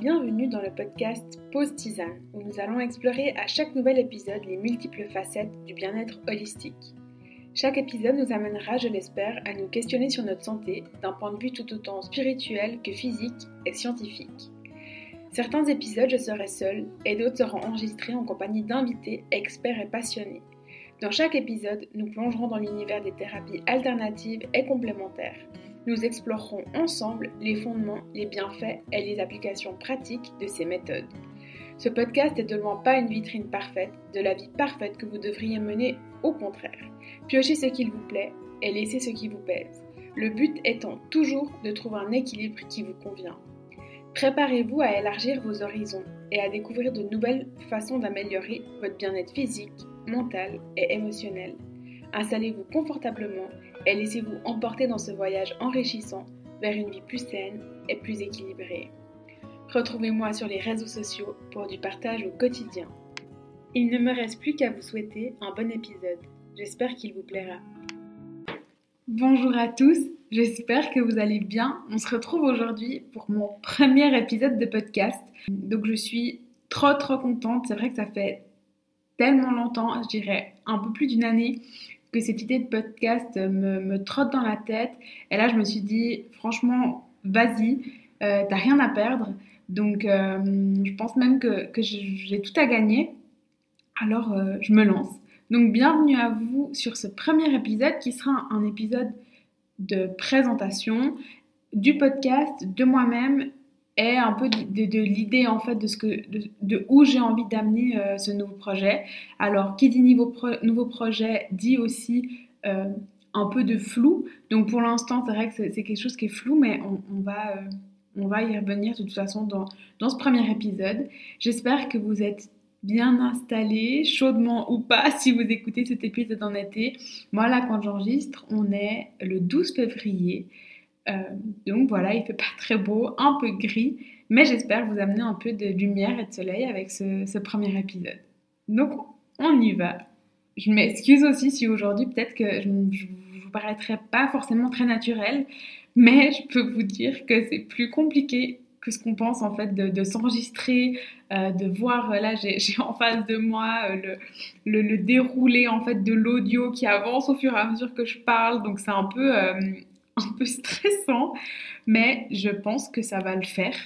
Bienvenue dans le podcast Pause Tisane, où nous allons explorer à chaque nouvel épisode les multiples facettes du bien-être holistique. Chaque épisode nous amènera, je l'espère, à nous questionner sur notre santé d'un point de vue tout autant spirituel que physique et scientifique. Certains épisodes, je serai seule et d'autres seront enregistrés en compagnie d'invités, experts et passionnés. Dans chaque épisode, nous plongerons dans l'univers des thérapies alternatives et complémentaires. Nous explorerons ensemble les fondements, les bienfaits et les applications pratiques de ces méthodes. Ce podcast est de loin pas une vitrine parfaite de la vie parfaite que vous devriez mener, au contraire. Piochez ce qu'il vous plaît et laissez ce qui vous pèse. Le but étant toujours de trouver un équilibre qui vous convient. Préparez-vous à élargir vos horizons et à découvrir de nouvelles façons d'améliorer votre bien-être physique, mental et émotionnel. Installez-vous confortablement et laissez-vous emporter dans ce voyage enrichissant vers une vie plus saine et plus équilibrée. Retrouvez-moi sur les réseaux sociaux pour du partage au quotidien. Il ne me reste plus qu'à vous souhaiter un bon épisode. J'espère qu'il vous plaira. Bonjour à tous, j'espère que vous allez bien. On se retrouve aujourd'hui pour mon premier épisode de podcast. Donc je suis trop trop contente. C'est vrai que ça fait tellement longtemps, je dirais un peu plus d'une année, cette idée de podcast me, trotte dans la tête. Et là, je me suis dit, franchement, vas-y, euh, t'as rien à perdre. Donc, euh, je pense même que, j'ai tout à gagner. Alors, euh, je me lance. Donc, bienvenue à vous sur ce premier épisode qui sera un épisode de présentation du podcast, de moi-même est un peu de, l'idée en fait de ce que de, où j'ai envie d'amener euh, ce nouveau projet. Alors qui dit nouveau, projet dit aussi euh, un peu de flou. Donc pour l'instant c'est vrai que c'est quelque chose qui est flou, mais on, va euh, on va y revenir de toute façon dans, dans ce premier épisode. J'espère que vous êtes bien installé, chaudement ou pas, si vous écoutez cet épisode en été. Moi là quand j'enregistre, on est le 12 février. Euh, donc voilà, il fait pas très beau, un peu gris, mais j'espère vous amener un peu de lumière et de soleil avec ce, premier épisode. Donc on y va. Je m'excuse aussi si aujourd'hui peut-être que je, ne vous paraîtrai pas forcément très naturel, mais je peux vous dire que c'est plus compliqué que ce qu'on pense en fait de, s'enregistrer, euh, de voir là j'ai en face de moi euh, le, le, déroulé en fait de l'audio qui avance au fur et à mesure que je parle, donc c'est un peu un peu stressant, mais je pense que ça va le faire.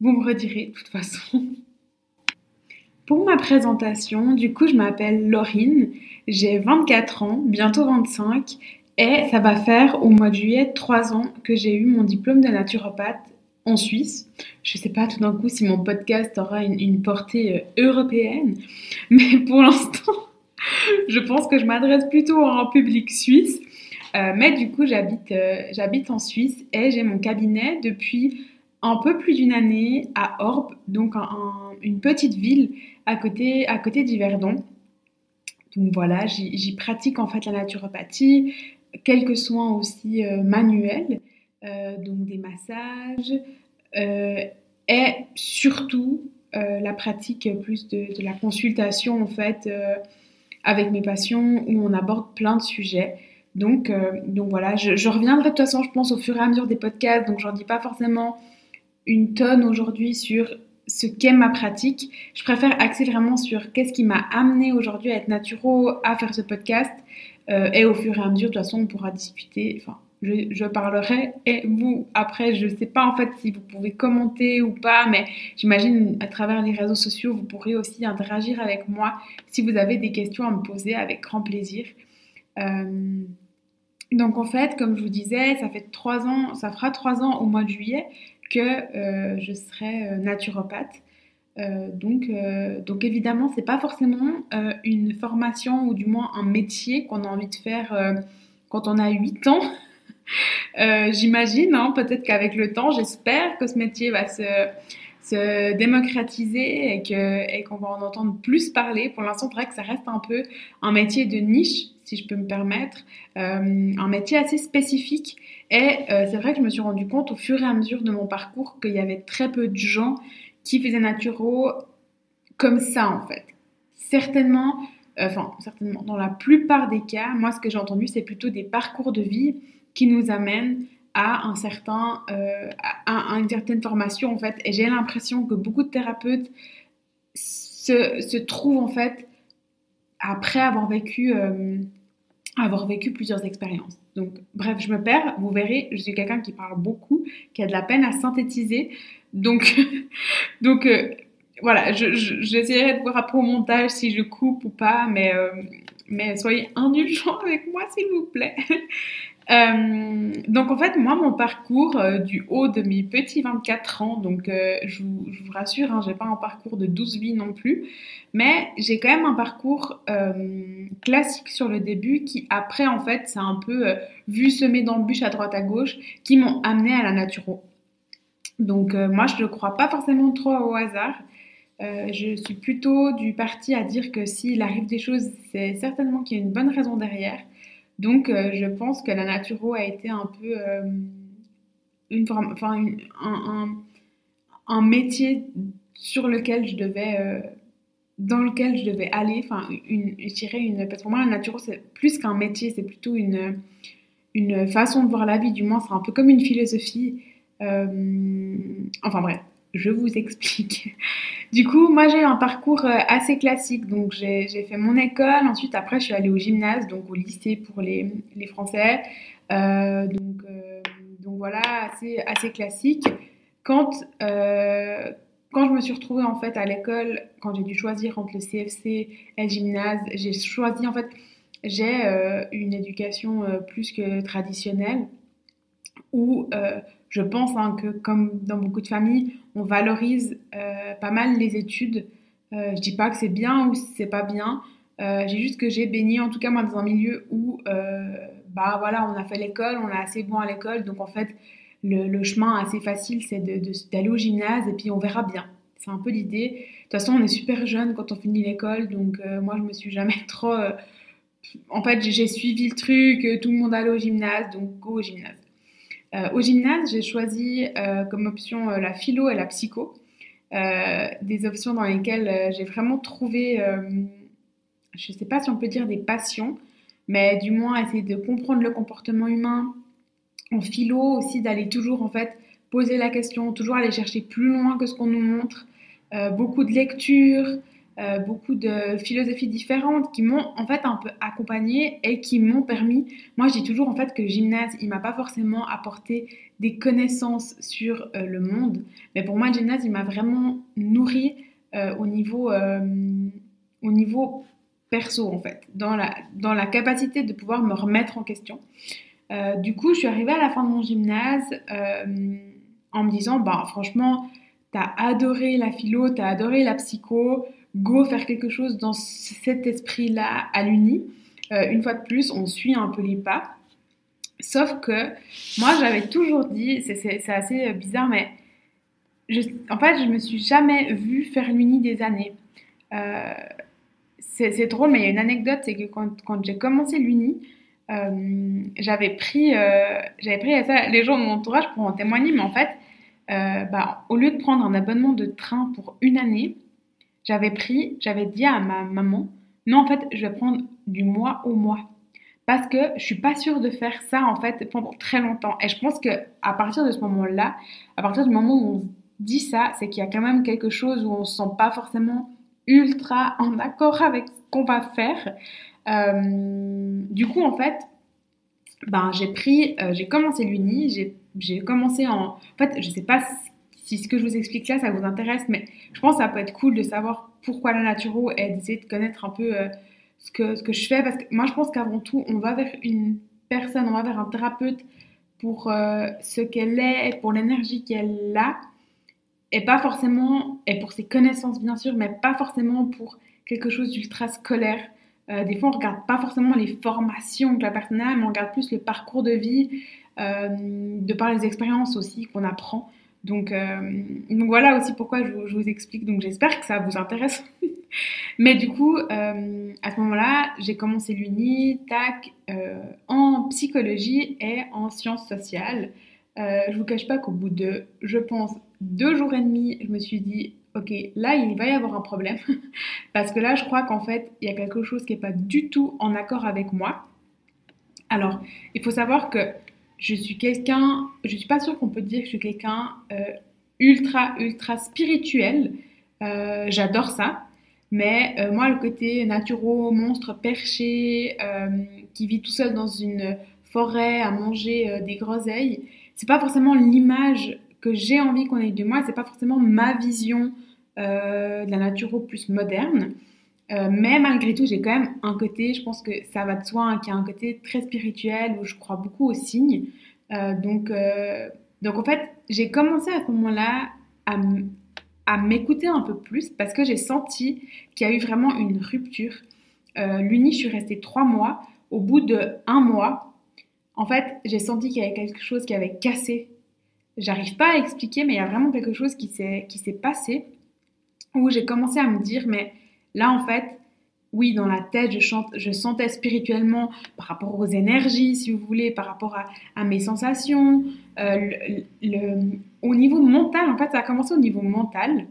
Vous me redirez de toute façon. Pour ma présentation, du coup, je m'appelle Laurine, j'ai 24 ans, bientôt 25, et ça va faire au mois de juillet 3 ans que j'ai eu mon diplôme de naturopathe en Suisse. Je ne sais pas tout d'un coup si mon podcast aura une, une portée euh, européenne, mais pour l'instant, je pense que je m'adresse plutôt à un public suisse. Euh, mais du coup, j'habite, euh, j'habite en Suisse et j'ai mon cabinet depuis un peu plus d'une année à Orbe, donc une petite ville à côté, à côté d'Yverdon. Donc voilà, j'y, pratique en fait la naturopathie, quelques soins aussi euh, manuels, donc des massages, et surtout la pratique plus de, de, la consultation en fait avec mes patients où on aborde plein de sujets. Donc, euh, donc voilà, je, reviendrai de toute façon, je pense, au fur et à mesure des podcasts. Donc, j'en dis pas forcément une tonne aujourd'hui sur ce qu'est ma pratique. Je préfère axer vraiment sur qu'est-ce qui m'a amené aujourd'hui à être naturo, à faire ce podcast. Euh, et au fur et à mesure, de toute façon, on pourra discuter. Enfin, je, je, parlerai. Et vous, après, je ne sais pas en fait si vous pouvez commenter ou pas, mais j'imagine à travers les réseaux sociaux, vous pourrez aussi interagir avec moi si vous avez des questions à me poser avec grand plaisir. Euh, donc en fait, comme je vous disais, ça fait trois ans, ça fera trois ans au mois de juillet que euh, je serai euh, naturopathe. Euh, donc, donc évidemment, c'est pas forcément une formation ou du moins un métier qu'on a envie de faire quand on a 8 ans. J'imagine, hein, peut-être qu'avec le temps, j'espère que ce métier va se démocratiser et qu'on va en entendre plus parler. Pour l'instant, c'est vrai que ça reste un peu un métier de niche si je peux me permettre, euh, un métier assez spécifique. Et euh, c'est vrai que je me suis rendu compte au fur et à mesure de mon parcours qu'il y avait très peu de gens qui faisaient naturo comme ça en fait. Certainement, euh, enfin certainement, dans la plupart des cas, moi ce que j'ai entendu c'est plutôt des parcours de vie qui nous amènent à, un certain, à, une certaine formation en fait. Et j'ai l'impression que beaucoup de thérapeutes se, se, trouvent en fait après avoir vécu, avoir vécu plusieurs expériences. Donc, bref, je me perds. Vous verrez, je suis quelqu'un qui parle beaucoup, qui a de la peine à synthétiser. Donc, donc euh, voilà, j'essaierai de voir après au montage si je coupe ou pas, mais, euh, mais soyez indulgents avec moi, s'il vous plaît. Euh, donc en fait, moi, mon parcours euh, du haut de mes petits 24 ans, donc euh, je, vous, rassure, hein, j'ai pas un parcours de 12 vies non plus, mais j'ai quand même un parcours classique sur le début qui après en fait, c'est un peu vu semer d'embûches à droite à gauche qui m'ont amené à la naturo. Donc moi, je ne crois pas forcément trop au hasard. je suis plutôt du parti à dire que s'il arrive des choses, c'est certainement qu'il y a une bonne raison derrière. Donc, euh, je pense que la naturo a été un peu euh, une forme, enfin, un, un, métier sur lequel je devais, euh, dans lequel je devais aller. Enfin, une, une, pour moi, la naturo, c'est plus qu'un métier, c'est plutôt une, une façon de voir la vie. Du moins, c'est un peu comme une philosophie. enfin bref, je vous explique. Du coup, moi j'ai un parcours euh, assez classique. Donc j'ai fait mon école, ensuite après je suis allée au gymnase, donc au lycée pour les, les Français. Euh, donc, euh, donc voilà, assez, assez classique. Quand, quand je me suis retrouvée en fait à l'école, quand j'ai dû choisir entre le CFC et le gymnase, j'ai choisi en fait, j'ai une éducation plus que traditionnelle où je pense hein, que comme dans beaucoup de familles, on valorise euh, pas mal les études. Euh, je dis pas que c'est bien ou c'est pas bien. Euh, j'ai juste que j'ai baigné, en tout cas moi, dans un milieu où, bah voilà, on a fait l'école, on est assez bon à l'école, donc en fait, le, chemin assez facile, c'est d'aller au gymnase et puis on verra bien. C'est un peu l'idée. De toute façon, on est super jeune quand on finit l'école, donc moi, je me suis jamais trop. en fait, j'ai suivi le truc, tout le monde allait au gymnase, donc go au gymnase. Euh, au gymnase, j'ai choisi euh, comme option euh, la philo et la psycho, des options dans lesquelles j'ai vraiment trouvé, je ne sais pas si on peut dire des passions, mais du moins essayer de comprendre le comportement humain. En philo aussi, d'aller toujours en fait poser la question, toujours aller chercher plus loin que ce qu'on nous montre. beaucoup de lectures, euh, beaucoup de philosophies différentes qui m'ont en fait un peu accompagnée et qui m'ont permis. Moi, je dis toujours en fait que le gymnase, il m'a pas forcément apporté des connaissances sur euh, le monde, mais pour moi, le gymnase, il m'a vraiment nourri euh, au niveau au niveau perso en fait, dans la dans la capacité de pouvoir me remettre en question. du coup, je suis arrivée à la fin de mon gymnase en me disant, bah franchement, t'as adoré la philo, t'as adoré la psycho, go faire quelque chose dans cet esprit-là à l'uni. Euh, une fois de plus, on suit un peu les pas. Sauf que moi, j'avais toujours dit, c'est assez bizarre, mais en fait, je me suis jamais vue faire l'uni des années. Euh, c'est drôle, mais il y a une anecdote, c'est que quand, quand j'ai commencé l'uni, euh, j'avais pris, j'avais pris ça, les gens de mon entourage pour en témoigner, mais en fait, bah, au lieu de prendre un abonnement de train pour une année, j'avais pris, j'avais dit à ma maman, non, en fait, je vais prendre du mois au mois. Parce que je suis pas sûre de faire ça, en fait, pendant très longtemps. Et je pense que à partir de ce moment-là, à partir du moment où on dit ça, c'est qu'il y a quand même quelque chose où on se sent pas forcément ultra en accord avec ce qu'on va faire. Euh, du coup, en fait, ben, j'ai pris, euh, j'ai commencé l'uni, j'ai commencé en... En fait, je sais pas si ce que je vous explique là, ça vous intéresse, mais je pense que ça peut être cool de savoir pourquoi la naturo et d'essayer de connaître un peu euh, ce, que, ce que je fais. Parce que moi, je pense qu'avant tout, on va vers une personne, on va vers un thérapeute pour euh, ce qu'elle est, pour l'énergie qu'elle a, et pas forcément, et pour ses connaissances bien sûr, mais pas forcément pour quelque chose d'ultra scolaire. Euh, des fois, on regarde pas forcément les formations que la personne a, mais on regarde plus le parcours de vie, de par les expériences aussi qu'on apprend. Donc, euh, donc voilà aussi pourquoi je, vous explique. Donc j'espère que ça vous intéresse. Mais du coup, euh, à ce moment-là, j'ai commencé l'uni, tac, euh, en psychologie et en sciences sociales. je vous cache pas qu'au bout de, je pense, deux jours et demi, je me suis dit, ok, là, il va y avoir un problème. Parce que là, je crois qu'en fait, il y a quelque chose qui n'est pas du tout en accord avec moi. Alors, il faut savoir que je suis quelqu'un, je suis pas sûre qu'on peut dire que je suis quelqu'un euh, ultra, ultra spirituel. Euh, j'adore ça. Mais euh, moi, le côté naturo, monstre perché, qui vit tout seul dans une forêt à manger des groseilles, c'est pas forcément l'image que j'ai envie qu'on ait de moi, c'est pas forcément ma vision de la naturo plus moderne. Mais malgré tout, j'ai quand même un côté, je pense que ça va de soi, hein, qui a un côté très spirituel où je crois beaucoup aux signes. donc, donc en fait, j'ai commencé à ce moment-là à, m'écouter un peu plus parce que j'ai senti qu'il y a eu vraiment une rupture. Euh, L'Uni, je suis restée trois mois. Au bout de un mois, en fait, j'ai senti qu'il y avait quelque chose qui avait cassé. J'arrive pas à expliquer, mais il y a vraiment quelque chose qui s'est passé où j'ai commencé à me dire, mais là, en fait, oui, dans la tête, je, sentais spirituellement par rapport aux énergies, si vous voulez, par rapport à, mes sensations. Euh, au niveau mental, en fait, ça a commencé au niveau mental.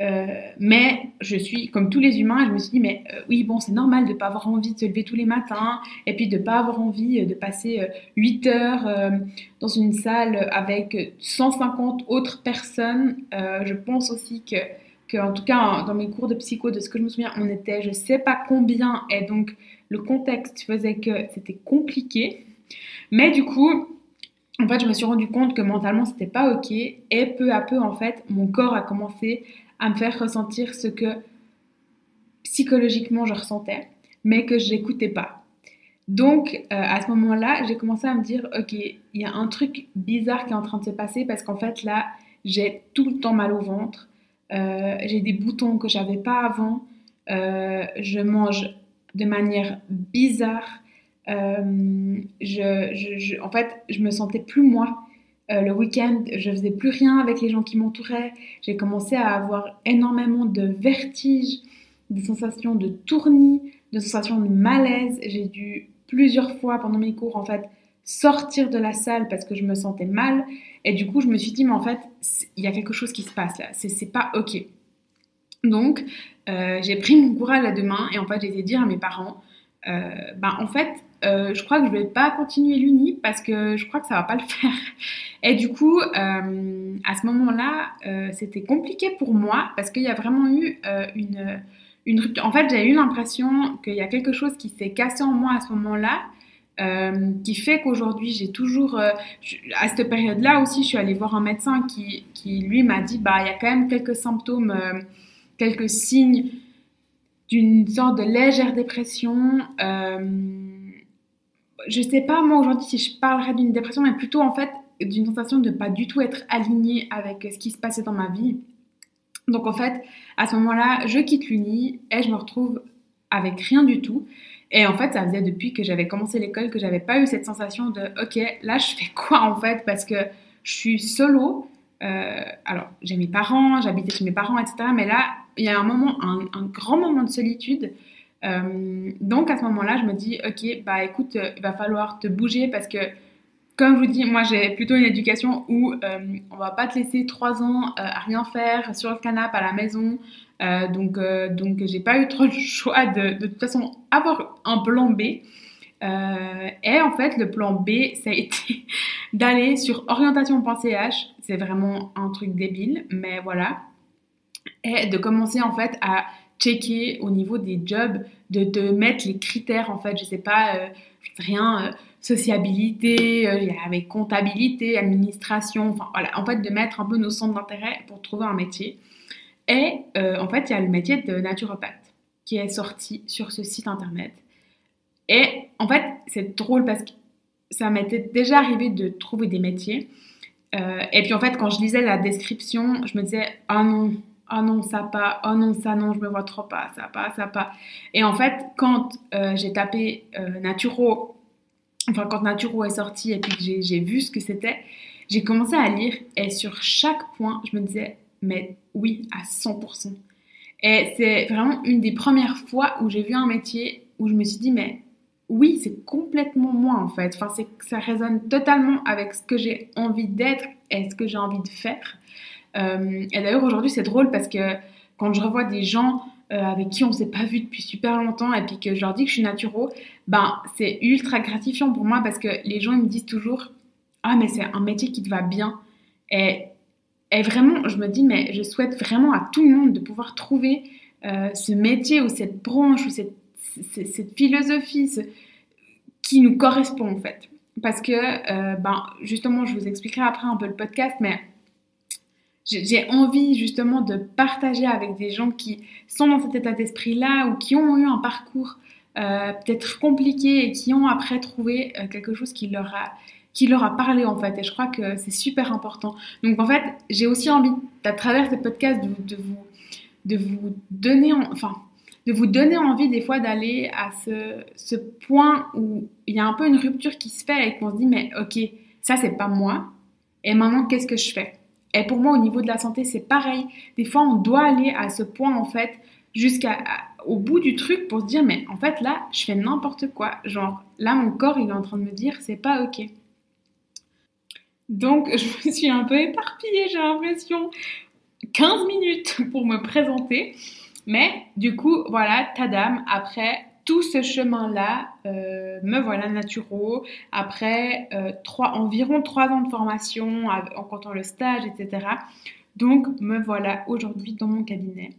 Euh, mais je suis, comme tous les humains, je me suis dit, mais euh, oui, bon, c'est normal de ne pas avoir envie de se lever tous les matins, et puis de ne pas avoir envie de passer 8 heures dans une salle avec 150 autres personnes. je pense aussi que en tout cas dans mes cours de psycho, de ce que je me souviens, on était je sais pas combien et donc le contexte faisait que c'était compliqué. Mais du coup, en fait, je me suis rendu compte que mentalement c'était pas ok et peu à peu en fait, mon corps a commencé à me faire ressentir ce que psychologiquement je ressentais, mais que je n'écoutais pas. Donc, euh, à ce moment-là, j'ai commencé à me dire, ok, il y a un truc bizarre qui est en train de se passer parce qu'en fait, là, j'ai tout le temps mal au ventre. Euh, j'ai des boutons que j'avais pas avant. Euh, je mange de manière bizarre. Euh, en fait, je me sentais plus moi. le week-end, je faisais plus rien avec les gens qui m'entouraient. J'ai commencé à avoir énormément de vertiges, des sensations de tournis, de sensations de malaise. J'ai dû plusieurs fois pendant mes cours, en fait, sortir de la salle parce que je me sentais mal. Et du coup, je me suis dit, mais en fait, il y a quelque chose qui se passe là. C'est pas OK. Donc, euh, j'ai pris mon courage à deux mains et en fait, j'ai été dire à mes parents, euh, ben, en fait, euh, je crois que je vais pas continuer l'uni parce que je crois que ça va pas le faire. Et du coup, à ce moment-là, c'était compliqué pour moi parce qu'il y a vraiment eu une, une rupture. En fait, j'ai eu l'impression qu'il y a quelque chose qui s'est cassé en moi à ce moment-là euh, qui fait qu'aujourd'hui j'ai toujours euh, à cette période-là aussi je suis allée voir un médecin qui, qui lui m'a dit bah il y a quand même quelques symptômes euh, quelques signes d'une sorte de légère dépression je sais pas moi aujourd'hui si je parlerais d'une dépression mais plutôt en fait d'une sensation de pas du tout être alignée avec ce qui se passait dans ma vie. Donc en fait à ce moment-là je quitte l'uni et je me retrouve avec rien du tout et en fait, ça faisait depuis que j'avais commencé l'école que j'avais pas eu cette sensation de OK, là je fais quoi en fait? Parce que je suis solo. Euh, alors, j'ai mes parents, j'habitais chez mes parents, etc. Mais là, il y a un moment, un, grand moment de solitude. Euh, donc à ce moment-là, je me dis OK, bah écoute, il va falloir te bouger parce que comme je vous dis, moi j'ai plutôt une éducation où euh, on va pas te laisser trois ans à rien faire sur le canapé à la maison, euh, donc, euh, donc j'ai pas eu trop le choix de, de, toute façon avoir un plan B. Euh, et en fait, le plan B, ça a été d'aller sur orientation.ch. C'est vraiment un truc débile, mais voilà. Et de commencer en fait à checker au niveau des jobs, de, mettre les critères en fait, je sais pas, rien, sociabilité, comptabilité, administration, enfin voilà, en fait de mettre un peu nos centres d'intérêt pour trouver un métier. Et euh, en fait, il y a le métier de naturopathe qui est sorti sur ce site internet. Et en fait, c'est drôle parce que ça m'était déjà arrivé de trouver des métiers. Euh, et puis en fait, quand je lisais la description, je me disais, ah non, ah non, ça pas, oh non, ça non, je me vois trop pas, ça pas, ça pas. Et en fait, quand euh, j'ai tapé Naturo, enfin quand Naturo est sorti et puis que j'ai vu ce que c'était, j'ai commencé à lire et sur chaque point, je me disais, mais oui, à 100%. Et c'est vraiment une des premières fois où j'ai vu un métier où je me suis dit, mais oui, c'est complètement moi en fait. Enfin, ça résonne totalement avec ce que j'ai envie d'être et ce que j'ai envie de faire. Euh, et d'ailleurs, aujourd'hui, c'est drôle parce que quand je revois des gens euh, avec qui on s'est pas vu depuis super longtemps et puis que je leur dis que je suis naturo, ben, c'est ultra gratifiant pour moi parce que les gens ils me disent toujours ah mais c'est un métier qui te va bien. Et, et, vraiment, je me dis, mais je souhaite vraiment à tout le monde de pouvoir trouver euh, ce métier ou cette branche ou cette, philosophie qui nous correspond en fait. Parce que, euh, ben, justement, je vous expliquerai après un peu le podcast, mais j'ai envie justement de partager avec des gens qui sont dans cet état d'esprit-là ou qui ont eu un parcours euh, peut-être compliqué et qui ont après trouvé quelque chose qui leur a qui leur a parlé en fait. Et je crois que c'est super important. Donc en fait, j'ai aussi envie, à travers ce podcast, de, vous, de vous donner, enfin, de vous donner envie des fois d'aller à ce, ce, point où il y a un peu une rupture qui se fait et qu'on se dit mais ok, ça c'est pas moi. Et maintenant qu'est-ce que je fais? Et pour moi au niveau de la santé c'est pareil. Des fois on doit aller à ce point en fait jusqu'à au bout du truc pour se dire mais en fait là je fais n'importe quoi. Genre là mon corps il est en train de me dire c'est pas ok. Donc, je me suis un peu éparpillée, j'ai l'impression. 15 minutes pour me présenter. Mais du coup, voilà, tadam, après tout ce chemin-là, euh, me voilà naturo. Après euh, environ 3 ans de formation en comptant le stage, etc. Donc, me voilà aujourd'hui dans mon cabinet.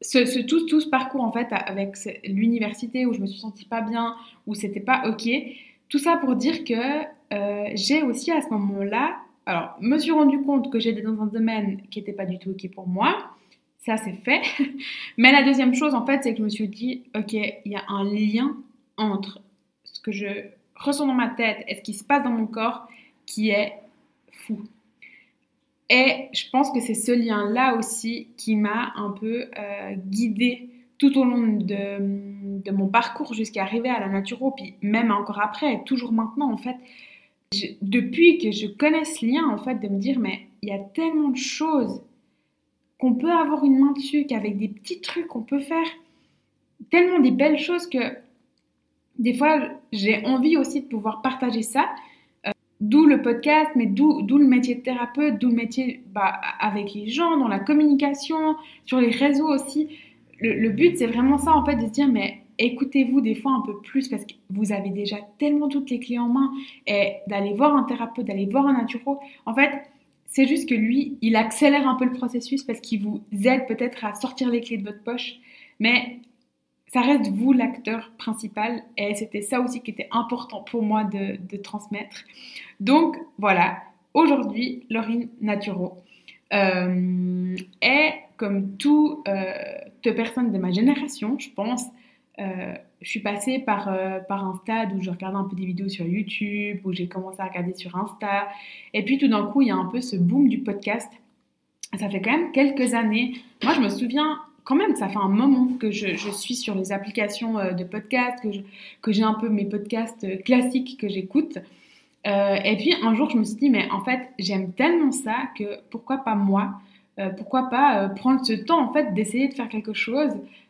Ce, tout, tout, ce parcours, en fait, avec l'université où je me suis sentie pas bien, où c'était pas OK, tout ça pour dire que j'ai aussi à ce moment-là, alors, me suis rendu compte que j'étais dans un domaine qui n'était pas du tout OK pour moi. Ça, c'est fait. Mais la deuxième chose, en fait, c'est que je me suis dit, OK, il y a un lien entre ce que je ressens dans ma tête et ce qui se passe dans mon corps qui est fou. Et je pense que c'est ce lien-là aussi qui m'a un peu euh, guidée tout au long de mon parcours jusqu'à arriver à la naturo, puis même encore après, et toujours maintenant, en fait, depuis que je connais ce lien, en fait, de me dire, mais il y a tellement de choses qu'on peut avoir une main dessus, qu'avec des petits trucs, on peut faire tellement des belles choses que des fois, j'ai envie aussi de pouvoir partager ça. Euh, d'où le podcast, mais d'où le métier de thérapeute, d'où le métier bah, avec les gens, dans la communication, sur les réseaux aussi. Le, le but, c'est vraiment ça, en fait, de se dire, mais écoutez-vous des fois un peu plus parce que vous avez déjà tellement toutes les clés en main et d'aller voir un thérapeute, d'aller voir un naturo. En fait, c'est juste que lui, il accélère un peu le processus parce qu'il vous aide peut-être à sortir les clés de votre poche. Mais ça reste vous l'acteur principal et c'était ça aussi qui était important pour moi de, transmettre. Donc voilà, aujourd'hui, Laurine Naturo euh, est comme toute euh, personne de ma génération, je pense, euh, je suis passée par, euh, un stade où je regardais un peu des vidéos sur YouTube, où j'ai commencé à regarder sur Insta. Et puis tout d'un coup, il y a un peu ce boom du podcast. Ça fait quand même quelques années. Moi, je me souviens quand même, ça fait un moment que je, suis sur les applications euh, de podcast, que, que j'ai un peu mes podcasts classiques que j'écoute. et puis un jour, je me suis dit, mais en fait, j'aime tellement ça que pourquoi pas moi? Pourquoi pas prendre ce temps en fait d'essayer de faire quelque chose? euh,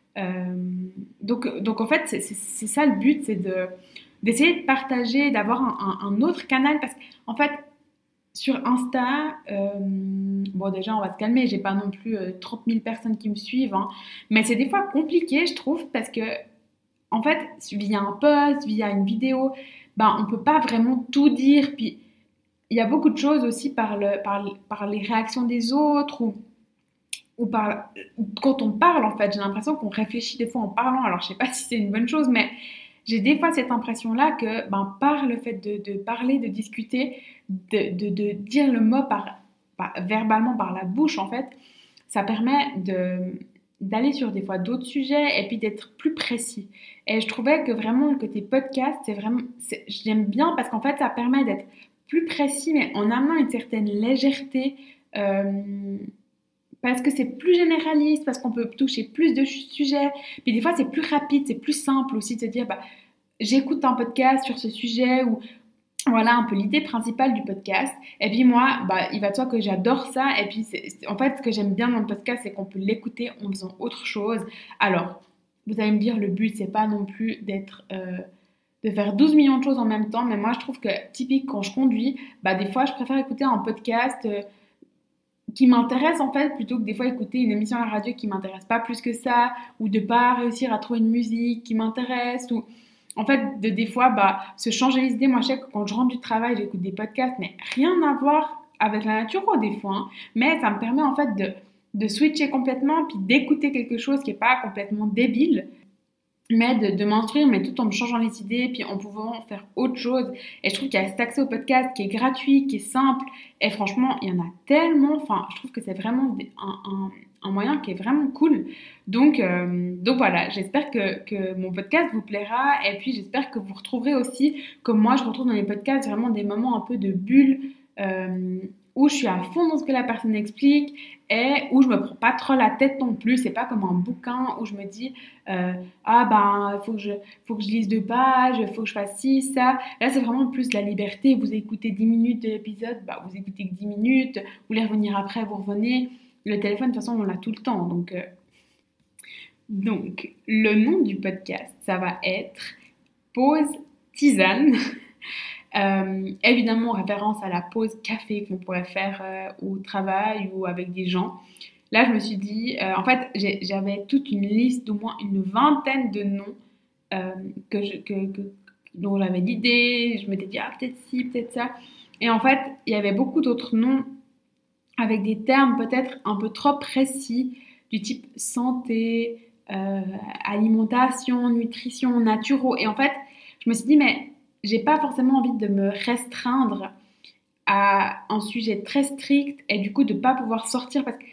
donc, donc en fait, c'est ça le but, c'est de d'essayer de partager, d'avoir un, autre canal parce qu'en fait, sur Insta, euh, bon déjà on va se calmer, j'ai pas non plus 30 euh, 000 personnes qui me suivent, hein, mais c'est des fois compliqué je trouve parce que en fait via un post, via une vidéo, ben on peut pas vraiment tout dire, puis il y a beaucoup de choses aussi par, le, par, les réactions des autres ou par, quand on parle, en fait, j'ai l'impression qu'on réfléchit des fois en parlant. Alors, je sais pas si c'est une bonne chose, mais j'ai des fois cette impression-là que, ben, par le fait de, parler, de discuter, de, de, dire le mot par, verbalement par la bouche, en fait, ça permet de d'aller sur des fois d'autres sujets et puis d'être plus précis. Et je trouvais que vraiment que tes podcasts, c'est vraiment, j'aime bien parce qu'en fait, ça permet d'être plus précis, mais en amenant une certaine légèreté. Euh, parce que c'est plus généraliste, parce qu'on peut toucher plus de sujets. Puis des fois, c'est plus rapide, c'est plus simple aussi de se dire, bah, j'écoute un podcast sur ce sujet ou voilà un peu l'idée principale du podcast. Et puis moi, bah, il va de soi que j'adore ça. Et puis en fait, ce que j'aime bien dans le podcast, c'est qu'on peut l'écouter en faisant autre chose. Alors, vous allez me dire, le but, c'est pas non plus d'être... Euh, de faire 12 millions de choses en même temps, mais moi je trouve que typique quand je conduis, bah des fois je préfère écouter un podcast euh, qui m'intéresse en fait plutôt que des fois écouter une émission à la radio qui m'intéresse pas plus que ça ou de pas réussir à trouver une musique qui m'intéresse ou en fait, de des fois, bah, se changer les idées. Moi, je sais que quand je rentre du travail, j'écoute des podcasts, mais rien à voir avec la nature, des fois. Hein. Mais ça me permet, en fait, de, de switcher complètement, puis d'écouter quelque chose qui n'est pas complètement débile, mais de, de m'instruire, mais tout en me changeant les idées, puis en pouvant faire autre chose. Et je trouve qu'il y a cet accès au podcast qui est gratuit, qui est simple, et franchement, il y en a tellement, enfin, je trouve que c'est vraiment un, un, moyen qui est vraiment cool. Donc, euh, donc voilà, j'espère que, que, mon podcast vous plaira, et puis j'espère que vous retrouverez aussi, comme moi, je retrouve dans les podcasts, vraiment des moments un peu de bulle, euh, où je suis à fond dans ce que la personne explique et où je me prends pas trop la tête non plus. C'est pas comme un bouquin où je me dis euh, ah ben faut que je faut que je lise deux pages, faut que je fasse ci ça. Là c'est vraiment plus la liberté. Vous écoutez 10 minutes de l'épisode, bah, vous écoutez que 10 minutes. Vous voulez revenir après, vous revenez. Le téléphone de toute façon on l'a tout le temps donc euh. donc le nom du podcast ça va être pause tisane. Euh, évidemment, référence à la pause café qu'on pourrait faire euh, au travail ou avec des gens. Là, je me suis dit, euh, en fait, j'avais toute une liste d'au moins une vingtaine de noms que je, dont j'avais l'idée. Je m'étais dit, ah, peut-être ci, peut-être ça. Et en fait, il y avait beaucoup d'autres noms avec des termes peut-être un peu trop précis, du type santé, alimentation, nutrition, naturaux. Et en fait, je me suis dit, mais j'ai pas forcément envie de me restreindre à un sujet très strict et du coup de pas pouvoir sortir parce que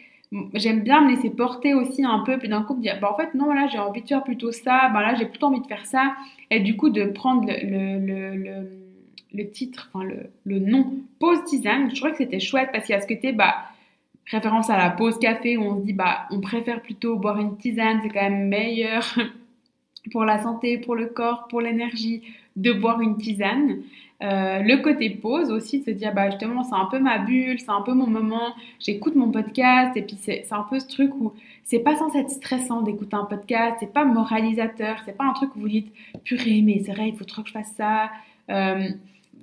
j'aime bien me laisser porter aussi un peu puis d'un coup me dire bah en fait non là j'ai envie de faire plutôt ça bah là j'ai plutôt envie de faire ça. Et du coup de prendre le, le, le, le titre enfin le, nom pause tisane je trouvais que c'était chouette parce qu'il y a ce côté bah référence à la pause café où on se dit bah on préfère plutôt boire une tisane c'est quand même meilleur pour la santé pour le corps pour l'énergie de boire une tisane. Euh, le côté pause aussi, de se dire, bah justement, c'est un peu ma bulle, c'est un peu mon moment, j'écoute mon podcast, et puis c'est un peu ce truc où c'est pas censé être stressant d'écouter un podcast, c'est pas moralisateur, c'est pas un truc où vous dites, purée, mais c'est vrai, il faut trop que je fasse ça. Euh,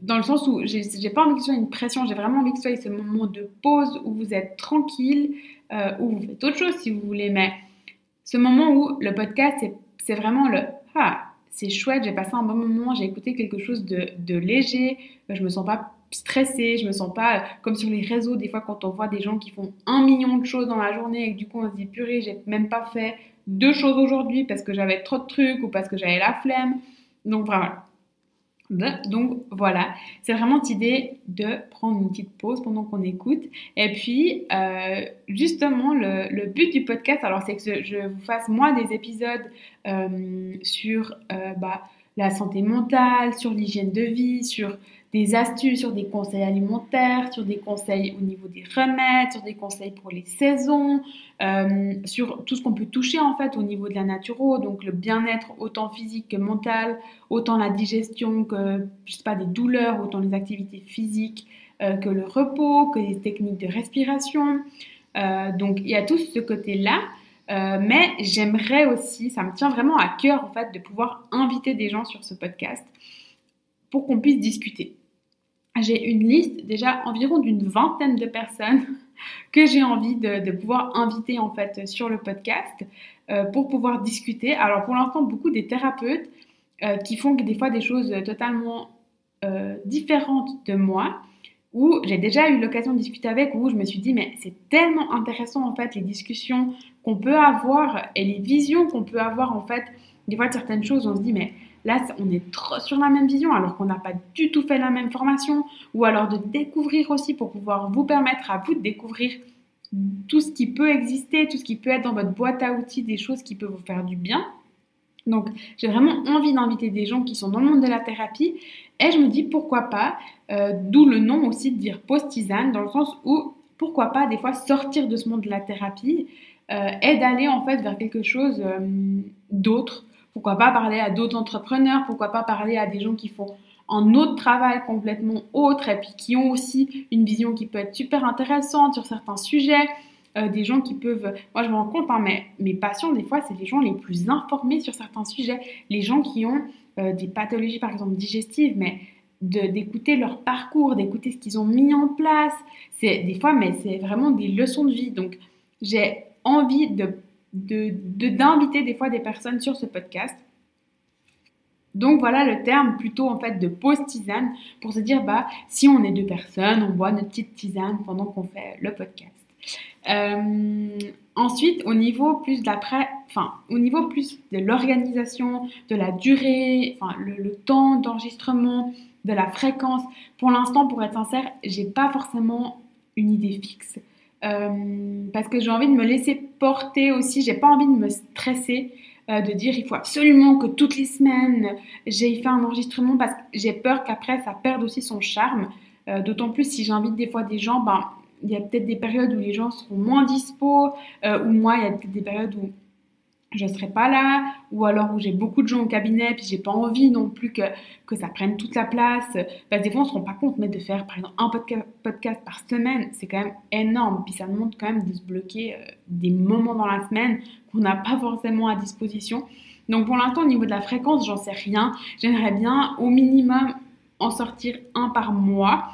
dans le sens où j'ai pas envie que ce soit une pression, j'ai vraiment envie que ce soit ce moment de pause où vous êtes tranquille, euh, où vous faites autre chose si vous voulez, mais ce moment où le podcast, c'est vraiment le, ah, c'est chouette, j'ai passé un bon moment, j'ai écouté quelque chose de, léger, je me sens pas stressée, je me sens pas comme sur les réseaux, des fois quand on voit des gens qui font un million de choses dans la journée et que du coup on se dit purée, j'ai même pas fait deux choses aujourd'hui parce que j'avais trop de trucs ou parce que j'avais la flemme. Donc voilà, donc voilà, c'est vraiment cette idée de prendre une petite pause pendant qu'on écoute. Et puis, euh, justement, le, but du podcast, alors c'est que je vous fasse moi des épisodes euh, sur euh, bah, la santé mentale, sur l'hygiène de vie, sur des astuces, sur des conseils alimentaires, sur des conseils au niveau des remèdes, sur des conseils pour les saisons, euh, sur tout ce qu'on peut toucher en fait au niveau de la naturo, donc le bien-être autant physique que mental, autant la digestion que je sais pas des douleurs, autant les activités physiques euh, que le repos, que les techniques de respiration. Euh, donc il y a tout ce côté-là. mais j'aimerais aussi, ça me tient vraiment à cœur en fait de pouvoir inviter des gens sur ce podcast pour qu'on puisse discuter j'ai une liste déjà environ d'une vingtaine de personnes que j'ai envie de, pouvoir inviter en fait sur le podcast euh, pour pouvoir discuter. Alors pour l'instant, beaucoup des thérapeutes euh, qui font des fois des choses totalement euh, différentes de moi, où j'ai déjà eu l'occasion de discuter avec, où je me suis dit mais c'est tellement intéressant en fait les discussions qu'on peut avoir et les visions qu'on peut avoir en fait. Des fois certaines choses, on se dit mais Là, on est trop sur la même vision alors qu'on n'a pas du tout fait la même formation. Ou alors de découvrir aussi pour pouvoir vous permettre à vous de découvrir tout ce qui peut exister, tout ce qui peut être dans votre boîte à outils, des choses qui peuvent vous faire du bien. Donc, j'ai vraiment envie d'inviter des gens qui sont dans le monde de la thérapie. Et je me dis pourquoi pas, euh, d'où le nom aussi de dire post-tisane, dans le sens où pourquoi pas des fois sortir de ce monde de la thérapie euh, et d'aller en fait vers quelque chose euh, d'autre, pourquoi pas parler à d'autres entrepreneurs Pourquoi pas parler à des gens qui font un autre travail complètement autre et puis qui ont aussi une vision qui peut être super intéressante sur certains sujets. Euh, des gens qui peuvent... Moi, je me rends compte, hein, mais mes patients, des fois, c'est les gens les plus informés sur certains sujets. Les gens qui ont euh, des pathologies, par exemple, digestives, mais d'écouter leur parcours, d'écouter ce qu'ils ont mis en place. C'est des fois, mais c'est vraiment des leçons de vie. Donc, j'ai envie de d'inviter de, des fois des personnes sur ce podcast Donc voilà le terme plutôt en fait de pause tisane pour se dire bah si on est deux personnes, on boit notre petite tisane pendant qu'on fait le podcast. Euh, ensuite, au niveau plus d'après, enfin au niveau plus de l'organisation, de la durée, enfin le, temps d'enregistrement, de la fréquence. Pour l'instant, pour être sincère, j'ai pas forcément une idée fixe. Euh, parce que j'ai envie de me laisser porter aussi, j'ai pas envie de me stresser. Euh, de dire il faut absolument que toutes les semaines j'ai fait un enregistrement parce que j'ai peur qu'après ça perde aussi son charme. Euh, d'autant plus si j'invite des fois des gens, ben, il y a peut-être des périodes où les gens seront moins dispo, ou moi il y a peut-être des périodes où je ne serai pas là, ou alors où j'ai beaucoup de gens au cabinet, puis j'ai pas envie non plus que, que ça prenne toute la place. Des fois, on se rend pas compte, mais de faire par exemple un podcast par semaine, c'est quand même énorme. Puis ça demande quand même de se bloquer euh, des moments dans la semaine qu'on n'a pas forcément à disposition. Donc pour l'instant, au niveau de la fréquence, j'en sais rien. J'aimerais bien au minimum en sortir un par mois.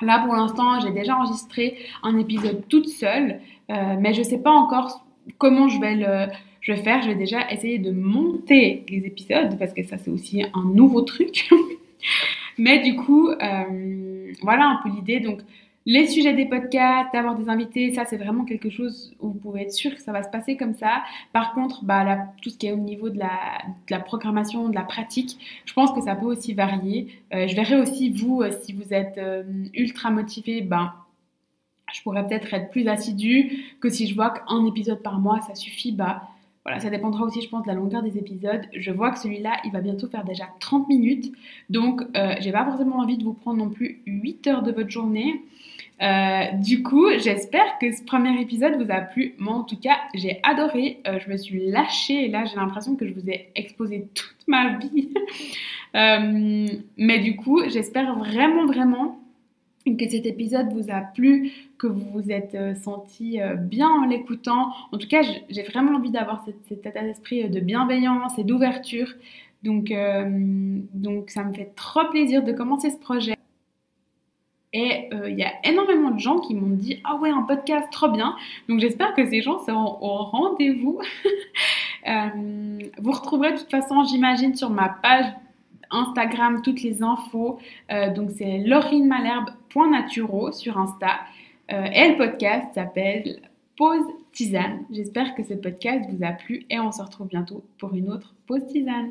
Là, pour l'instant, j'ai déjà enregistré un épisode toute seule, euh, mais je ne sais pas encore comment je vais le je vais faire, je vais déjà essayer de monter les épisodes parce que ça c'est aussi un nouveau truc. Mais du coup, euh, voilà un peu l'idée. Donc, les sujets des podcasts, d'avoir des invités, ça c'est vraiment quelque chose où vous pouvez être sûr que ça va se passer comme ça. Par contre, bah, tout ce qui est au niveau de la, programmation, de la pratique, je pense que ça peut aussi varier. Euh, je verrai aussi vous, euh, si vous êtes ultra motivé, ben, je pourrais peut-être être plus assidu que si je vois qu'un épisode par mois, ça suffit. Bah, voilà, ça dépendra aussi, je pense, de la longueur des épisodes. Je vois que celui-là, il va bientôt faire déjà 30 minutes. Donc, euh, j'ai pas forcément envie de vous prendre non plus 8 heures de votre journée. Euh, du coup, j'espère que ce premier épisode vous a plu. Moi, en tout cas, j'ai adoré. Euh, je me suis lâchée et là, j'ai l'impression que je vous ai exposé toute ma vie. Mais du coup, j'espère vraiment, vraiment que cet épisode vous a plu, que vous vous êtes euh, senti euh, bien en l'écoutant. En tout cas, j'ai vraiment envie d'avoir cet état d'esprit euh, de bienveillance et d'ouverture. Donc, donc, ça me fait trop plaisir de commencer ce projet. Et il y a énormément de gens qui m'ont dit Ah ouais, un podcast trop bien. Donc j'espère que ces gens seront au rendez-vous. vous retrouverez de toute façon, j'imagine, sur ma page Instagram toutes les infos. donc c'est laurinemalherbe.naturo sur Insta. Euh, et le podcast s'appelle Pause Tisane. J'espère que ce podcast vous a plu et on se retrouve bientôt pour une autre Pause Tisane.